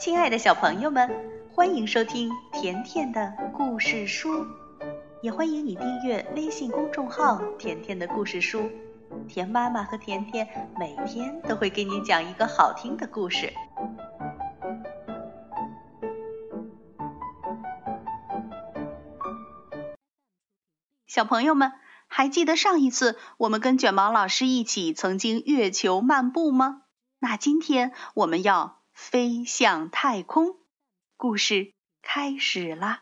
亲爱的小朋友们，欢迎收听甜甜的故事书，也欢迎你订阅微信公众号“甜甜的故事书”。甜妈妈和甜甜每天都会给你讲一个好听的故事。小朋友们，还记得上一次我们跟卷毛老师一起曾经月球漫步吗？那今天我们要。飞向太空，故事开始啦！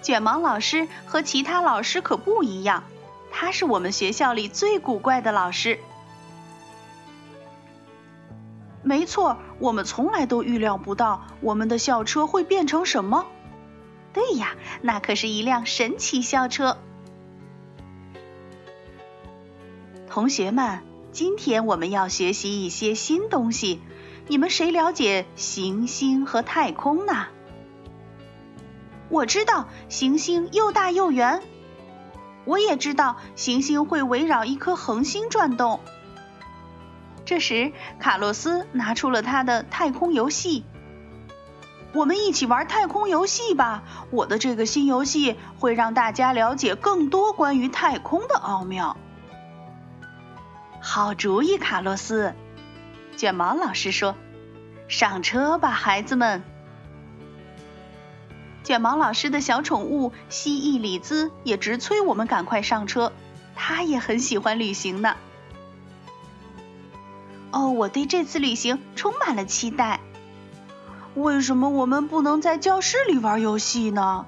卷毛老师和其他老师可不一样，他是我们学校里最古怪的老师。没错，我们从来都预料不到我们的校车会变成什么。对呀，那可是一辆神奇校车。同学们。今天我们要学习一些新东西，你们谁了解行星和太空呢？我知道行星又大又圆，我也知道行星会围绕一颗恒星转动。这时，卡洛斯拿出了他的太空游戏，我们一起玩太空游戏吧！我的这个新游戏会让大家了解更多关于太空的奥妙。好主意，卡洛斯。卷毛老师说：“上车吧，孩子们。”卷毛老师的小宠物蜥蜴里兹也直催我们赶快上车，他也很喜欢旅行呢。哦，我对这次旅行充满了期待。为什么我们不能在教室里玩游戏呢？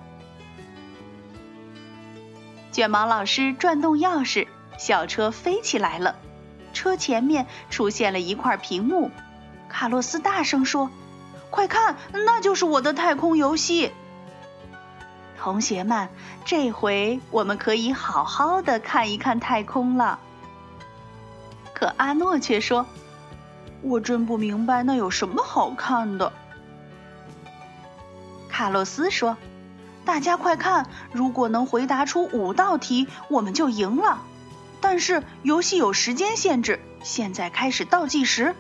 卷毛老师转动钥匙，小车飞起来了。车前面出现了一块屏幕，卡洛斯大声说：“快看，那就是我的太空游戏！”同学们，这回我们可以好好的看一看太空了。可阿诺却说：“我真不明白那有什么好看的。”卡洛斯说：“大家快看，如果能回答出五道题，我们就赢了。”但是游戏有时间限制，现在开始倒计时。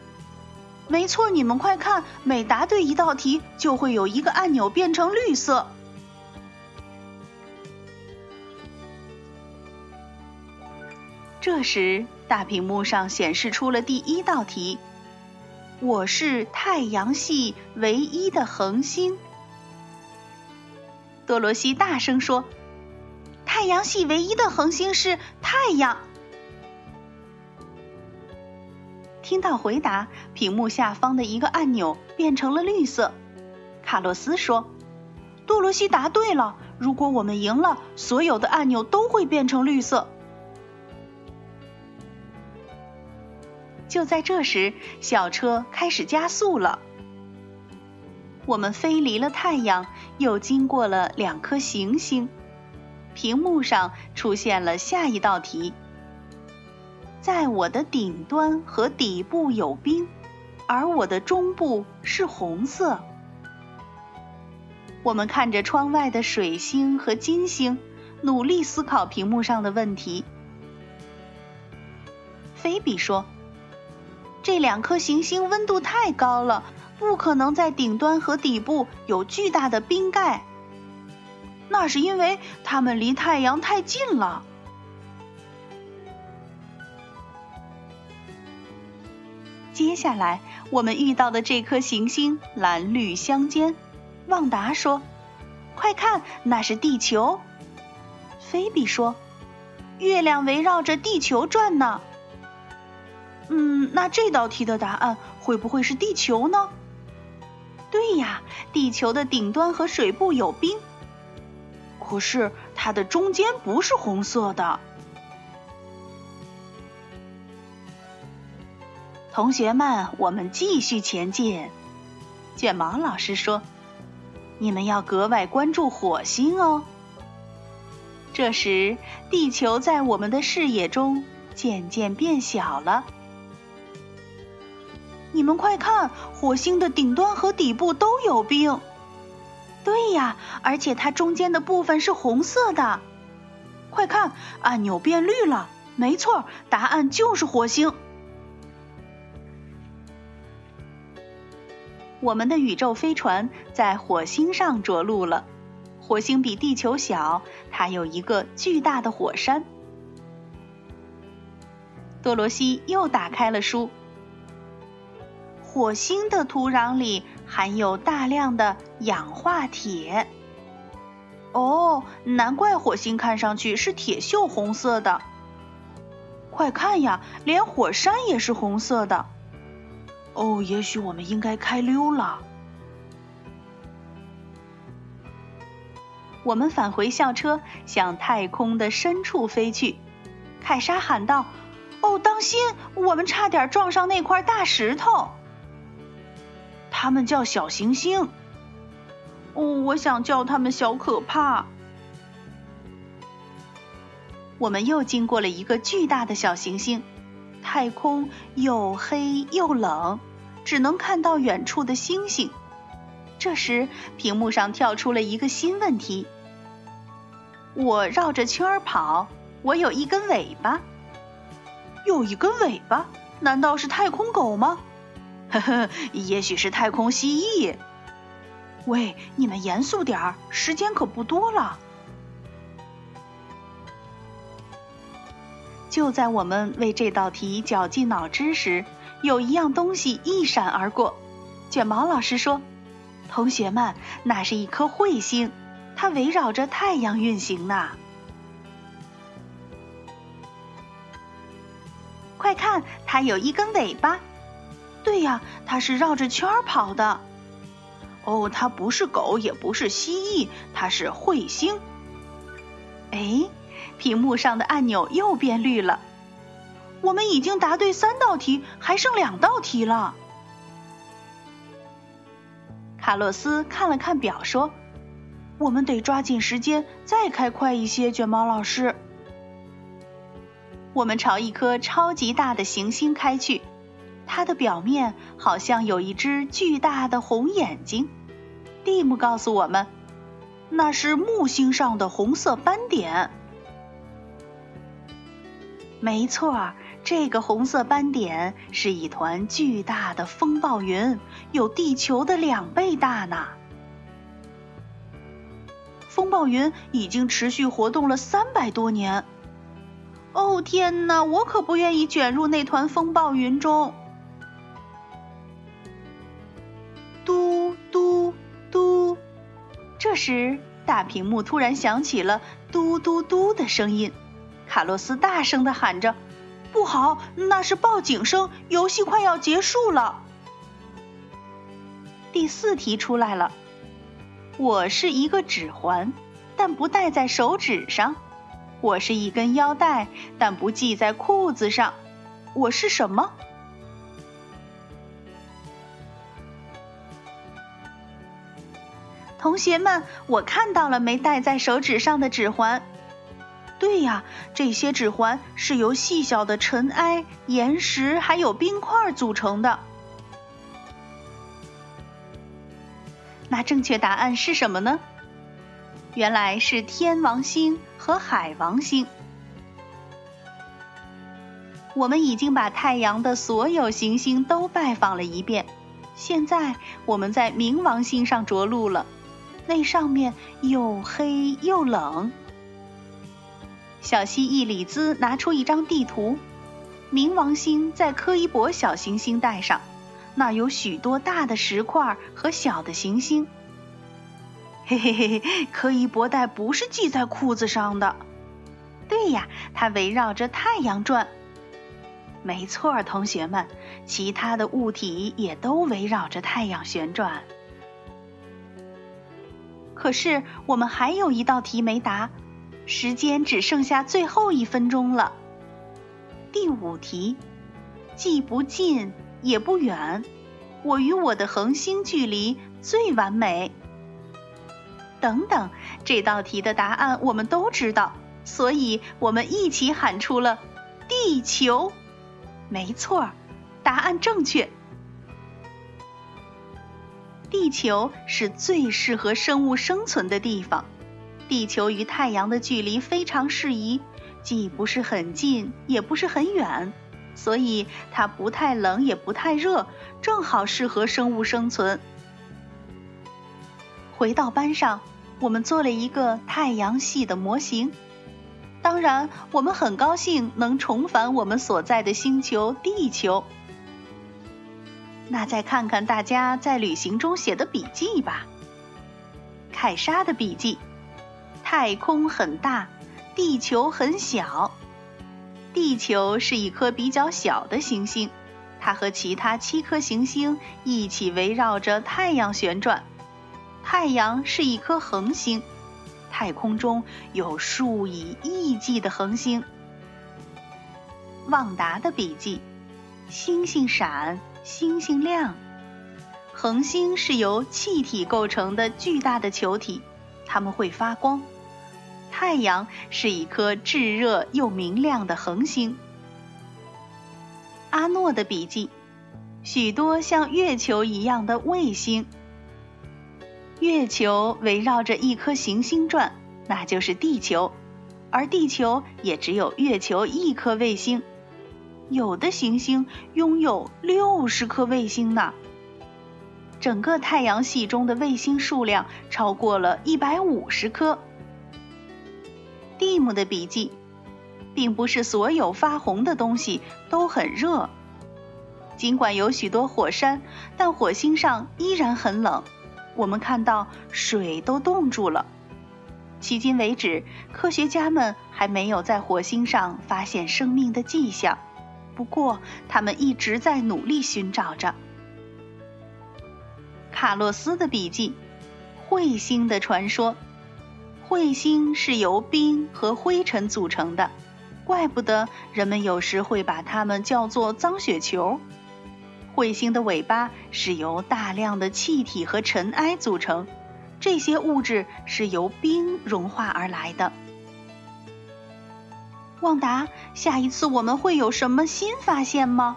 没错，你们快看，每答对一道题，就会有一个按钮变成绿色。这时，大屏幕上显示出了第一道题：“我是太阳系唯一的恒星。”多罗西大声说：“太阳系唯一的恒星是太阳。”听到回答，屏幕下方的一个按钮变成了绿色。卡洛斯说：“多罗西答对了。如果我们赢了，所有的按钮都会变成绿色。”就在这时，小车开始加速了。我们飞离了太阳，又经过了两颗行星。屏幕上出现了下一道题。在我的顶端和底部有冰，而我的中部是红色。我们看着窗外的水星和金星，努力思考屏幕上的问题。菲比说：“这两颗行星温度太高了，不可能在顶端和底部有巨大的冰盖。那是因为它们离太阳太近了。”接下来我们遇到的这颗行星蓝绿相间，旺达说：“快看，那是地球。”菲比说：“月亮围绕着地球转呢。”嗯，那这道题的答案会不会是地球呢？对呀，地球的顶端和水部有冰，可是它的中间不是红色的。同学们，我们继续前进。卷毛老师说：“你们要格外关注火星哦。”这时，地球在我们的视野中渐渐变小了。你们快看，火星的顶端和底部都有冰。对呀，而且它中间的部分是红色的。快看，按钮变绿了。没错，答案就是火星。我们的宇宙飞船在火星上着陆了。火星比地球小，它有一个巨大的火山。多罗西又打开了书。火星的土壤里含有大量的氧化铁。哦，难怪火星看上去是铁锈红色的。快看呀，连火山也是红色的。哦，也许我们应该开溜了。我们返回校车，向太空的深处飞去。凯莎喊道：“哦，当心！我们差点撞上那块大石头。”它们叫小行星。哦，我想叫它们小可怕。我们又经过了一个巨大的小行星，太空又黑又冷，只能看到远处的星星。这时，屏幕上跳出了一个新问题：我绕着圈儿跑，我有一根尾巴。有一根尾巴？难道是太空狗吗？呵呵，也许是太空蜥蜴。喂，你们严肃点儿，时间可不多了。就在我们为这道题绞尽脑汁时，有一样东西一闪而过。卷毛老师说。同学们，那是一颗彗星，它围绕着太阳运行呢。快看，它有一根尾巴。对呀，它是绕着圈儿跑的。哦，它不是狗，也不是蜥蜴，它是彗星。哎，屏幕上的按钮又变绿了。我们已经答对三道题，还剩两道题了。卡洛斯看了看表，说：“我们得抓紧时间，再开快一些。”卷毛老师，我们朝一颗超级大的行星开去，它的表面好像有一只巨大的红眼睛。蒂姆告诉我们，那是木星上的红色斑点。没错。这个红色斑点是一团巨大的风暴云，有地球的两倍大呢。风暴云已经持续活动了三百多年。哦天哪，我可不愿意卷入那团风暴云中。嘟嘟嘟！这时，大屏幕突然响起了嘟嘟嘟的声音。卡洛斯大声的喊着。不好，那是报警声，游戏快要结束了。第四题出来了，我是一个指环，但不戴在手指上；我是一根腰带，但不系在裤子上。我是什么？同学们，我看到了没戴在手指上的指环。对呀，这些指环是由细小的尘埃、岩石还有冰块组成的。那正确答案是什么呢？原来是天王星和海王星。我们已经把太阳的所有行星都拜访了一遍，现在我们在冥王星上着陆了，那上面又黑又冷。小蜥蜴里兹拿出一张地图，冥王星在柯伊伯小行星带上，那有许多大的石块和小的行星。嘿嘿嘿嘿，柯伊伯带不是系在裤子上的。对呀，它围绕着太阳转。没错，同学们，其他的物体也都围绕着太阳旋转。可是我们还有一道题没答。时间只剩下最后一分钟了。第五题，既不近也不远，我与我的恒星距离最完美。等等，这道题的答案我们都知道，所以我们一起喊出了“地球”。没错，答案正确。地球是最适合生物生存的地方。地球与太阳的距离非常适宜，既不是很近，也不是很远，所以它不太冷也不太热，正好适合生物生存。回到班上，我们做了一个太阳系的模型。当然，我们很高兴能重返我们所在的星球——地球。那再看看大家在旅行中写的笔记吧。凯莎的笔记：太空很大，地球很小。地球是一颗比较小的行星，它和其他七颗行星一起围绕着太阳旋转。太阳是一颗恒星。太空中有数以亿计的恒星。旺达的笔记：星星闪，星星亮。恒星是由气体构成的巨大的球体，它们会发光。太阳是一颗炙热又明亮的恒星。阿诺的笔记：许多像月球一样的卫星。月球围绕着一颗行星转，那就是地球，而地球也只有月球一颗卫星。有的行星拥有六十颗卫星呢。整个太阳系中的卫星数量超过了一百五十颗。蒂姆的笔记，并不是所有发红的东西都很热。尽管有许多火山，但火星上依然很冷。我们看到水都冻住了。迄今为止，科学家们还没有在火星上发现生命的迹象，不过他们一直在努力寻找着。卡洛斯的笔记：彗星的传说。彗星是由冰和灰尘组成的，怪不得人们有时会把它们叫做脏雪球。彗星的尾巴是由大量的气体和尘埃组成，这些物质是由冰融化而来的。旺达，下一次我们会有什么新发现吗？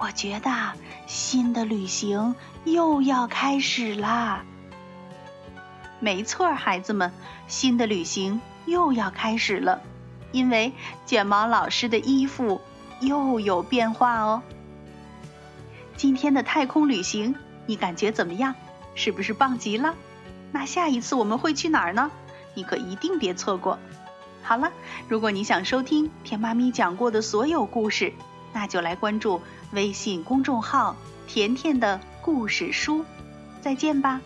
我觉得新的旅行又要开始啦。没错，孩子们，新的旅行又要开始了，因为卷毛老师的衣服又有变化哦。今天的太空旅行，你感觉怎么样？是不是棒极了？那下一次我们会去哪儿呢？你可一定别错过。好了，如果你想收听甜妈咪讲过的所有故事，那就来关注微信公众号“甜甜的故事书”。再见吧。